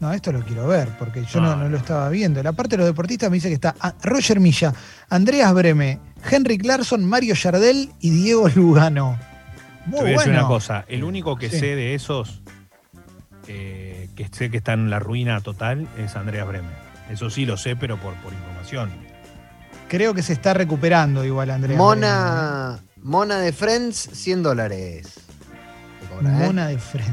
[SPEAKER 1] No, esto lo quiero ver, porque yo no,
[SPEAKER 2] No,
[SPEAKER 1] lo estaba viendo. La parte de los deportistas me dice que está ah, Roger Milla, Andreas Breme, Henrik Larsson, Mario Yardel y Diego Lugano. Muy
[SPEAKER 2] Te voy a decir
[SPEAKER 1] bueno.
[SPEAKER 2] una cosa. El único que
[SPEAKER 1] Sí.
[SPEAKER 2] sé de esos, eh, que sé que está en la ruina total, es Andreas Bremen. Eso sí lo sé, pero por, por información.
[SPEAKER 1] Creo que se está recuperando igual Andreas.
[SPEAKER 3] Mona, Mona de Friends, 100 dólares. Cobra. ¿eh?
[SPEAKER 1] Mona de frente.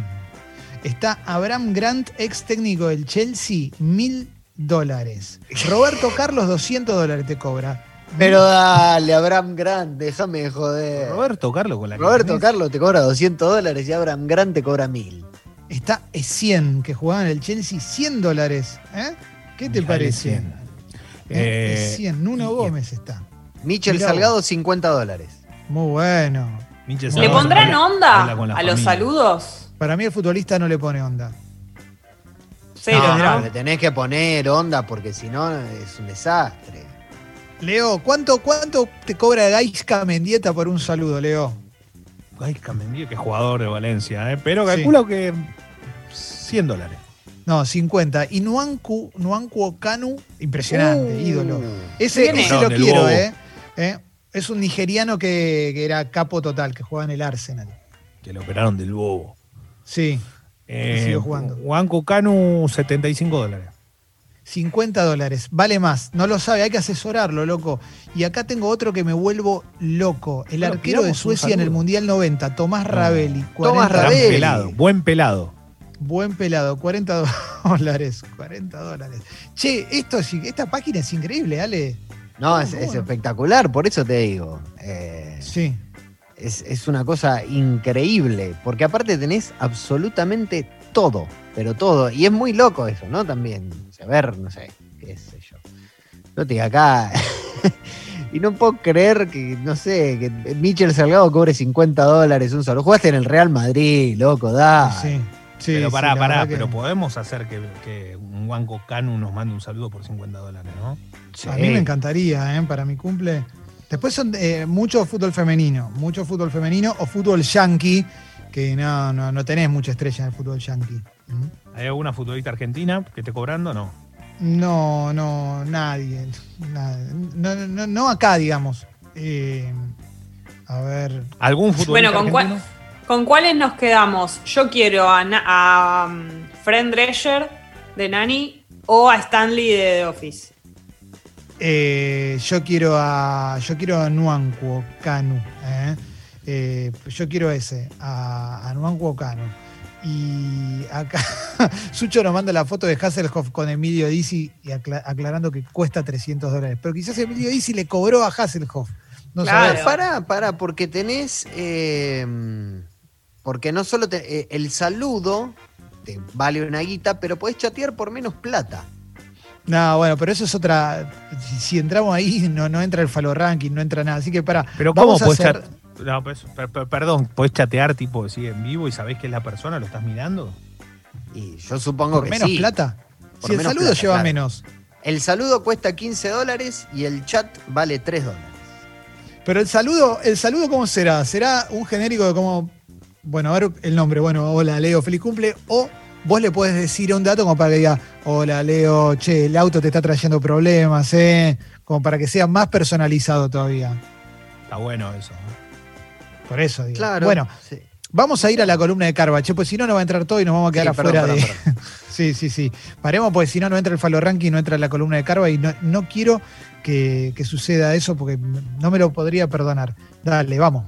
[SPEAKER 1] Está Abraham Grant, ex técnico del Chelsea, mil dólares. Roberto Carlos, 200 dólares te cobra.
[SPEAKER 3] Pero dale, Abraham Grant, déjame de joder.
[SPEAKER 2] Roberto Carlos con la
[SPEAKER 3] Roberto. Carlos te cobra 200 dólares y Abraham Grant te cobra 1000.
[SPEAKER 1] Está 100 que jugaba en el Chelsea, 100 dólares. ¿eh? ¿Qué te
[SPEAKER 2] Mijael
[SPEAKER 1] parece?
[SPEAKER 2] Essien.
[SPEAKER 1] ¿Eh?
[SPEAKER 2] Eh,
[SPEAKER 1] 100. Nuno
[SPEAKER 2] y-
[SPEAKER 1] Gómez está.
[SPEAKER 3] Michel
[SPEAKER 1] Mirá
[SPEAKER 3] Salgado, 50 dólares.
[SPEAKER 1] Muy bueno.
[SPEAKER 2] Minche
[SPEAKER 1] ¿Le
[SPEAKER 4] ¿Le
[SPEAKER 2] Salgado
[SPEAKER 4] pondrán
[SPEAKER 2] habla-
[SPEAKER 4] onda
[SPEAKER 2] habla
[SPEAKER 4] a los saludos?
[SPEAKER 1] Para mí el futbolista no le pone onda.
[SPEAKER 4] Cero,
[SPEAKER 3] no,
[SPEAKER 4] ¿no?
[SPEAKER 3] le tenés que poner onda porque si no es un desastre.
[SPEAKER 1] Leo, ¿cuánto, cuánto te cobra Gaisca Mendieta por un saludo, Leo?
[SPEAKER 2] Ay, Camendier, que jugador de Valencia, ¿eh? pero
[SPEAKER 1] Sí.
[SPEAKER 2] calculo que 100 dólares.
[SPEAKER 1] No, 50. Y Nuancu, Nuancu Okanu, impresionante,
[SPEAKER 3] Uh.
[SPEAKER 1] ídolo. Ese, ese lo quiero. ¿eh? ¿Eh? Es un nigeriano que, que era capo total, que jugaba en el Arsenal.
[SPEAKER 2] Que lo operaron del bobo.
[SPEAKER 1] Sí,
[SPEAKER 2] Eh,
[SPEAKER 1] sigo jugando.
[SPEAKER 2] Juan Cocanu, 75 dólares.
[SPEAKER 1] 50 dólares. Vale más. No lo sabe, hay que asesorarlo, loco. Y acá tengo otro que me vuelvo loco. El arquero de Suecia en el. Mundial 90, Tomás Rabelli. 40
[SPEAKER 3] Tomás Rabelli.
[SPEAKER 2] pelado, buen pelado.
[SPEAKER 1] Buen pelado, 40 dólares. 40 dólares. Che, esto, es- esta página es increíble, Ale.
[SPEAKER 3] No, es, espectacular, por eso te digo. eh,
[SPEAKER 1] Sí.
[SPEAKER 3] es, es una cosa increíble, porque aparte tenés absolutamente todo, pero todo. Y es muy loco eso, ¿no? También, saber, no sé, qué sé yo. No te digo, acá. [laughs] y no puedo creer que, no sé, que Michel Salgado cobre 50 dólares un solo. Jugaste en el Real Madrid, loco, da.
[SPEAKER 1] sí. Sí,
[SPEAKER 2] pero
[SPEAKER 1] sí,
[SPEAKER 2] pará,
[SPEAKER 1] la
[SPEAKER 2] pará,
[SPEAKER 1] que-
[SPEAKER 2] pero podemos hacer que, que un Wanko Canu nos mande un saludo por 50 dólares, ¿no?
[SPEAKER 1] A mí me encantaría, ¿eh? Para mi cumple. Después son eh, mucho fútbol femenino, mucho fútbol femenino o fútbol yankee, que no, no, no tenés mucha estrella en el fútbol yankee.
[SPEAKER 2] ¿Hay alguna futbolista argentina que esté cobrando? No.
[SPEAKER 1] No, no, nadie. nadie. No, no, no acá, digamos. Eh, a ver.
[SPEAKER 2] ¿Algún futbolista
[SPEAKER 4] Bueno, ¿con cuál-
[SPEAKER 2] argentino?
[SPEAKER 4] ¿Con cuáles nos quedamos? Yo quiero a, a um, Fred Drescher de Nani o a Stanley de The Office.
[SPEAKER 1] eh, yo quiero a. Yo quiero a Nuancuo Canu. ¿eh? Eh, yo quiero ese, a, a Nuancuo Canu. Y acá [laughs] Sucho nos manda la foto de Hasselhoff con Emilio Dizzi y acla- aclarando que cuesta 300 dólares. Pero quizás Emilio Dizzi le cobró a Hasselhoff. No
[SPEAKER 4] Claro.
[SPEAKER 3] Pará, pará, porque tenés. eh, porque no solo te- eh, el saludo te vale una guita, pero podés chatear por menos plata.
[SPEAKER 1] No, bueno, pero eso es otra. Si, si entramos ahí, no, no entra el Falo Ranking, no entra nada. Así que para.
[SPEAKER 2] Pero ¿cómo
[SPEAKER 1] vamos a
[SPEAKER 2] podés
[SPEAKER 1] hacer.
[SPEAKER 2] No, pues, per- per- perdón, ¿podés chatear tipo en vivo y sabés que es la persona? ¿Lo estás mirando?
[SPEAKER 3] Y yo supongo
[SPEAKER 1] por
[SPEAKER 3] que
[SPEAKER 1] menos
[SPEAKER 3] sí.
[SPEAKER 1] plata.
[SPEAKER 3] Por
[SPEAKER 1] si el saludo
[SPEAKER 3] plata,
[SPEAKER 1] lleva
[SPEAKER 3] claro.
[SPEAKER 1] menos.
[SPEAKER 3] El saludo cuesta 15 dólares y el chat vale 3 dólares.
[SPEAKER 1] Pero el saludo, ¿el saludo cómo será? ¿Será un genérico de como. Bueno, a ver el nombre. Bueno, hola Leo, feliz cumple. O vos le podés decir un dato como para que diga, hola Leo, che, el auto te está trayendo problemas, ¿eh? Como para que sea más personalizado todavía.
[SPEAKER 2] Está bueno eso.
[SPEAKER 1] Por eso digo.
[SPEAKER 3] Claro.
[SPEAKER 1] Bueno,
[SPEAKER 3] sí.
[SPEAKER 1] vamos a ir a la columna de Carvache, pues si no, no va a entrar todo y nos vamos a quedar
[SPEAKER 3] Sí, perdón,
[SPEAKER 1] afuera de.
[SPEAKER 3] perdón, [laughs] perdón.
[SPEAKER 1] Sí, sí, sí. Paremos porque si no, no entra el Falo Ranking, no entra la columna de Carva y no, no quiero que, que suceda eso porque no me lo podría perdonar. Dale, vamos.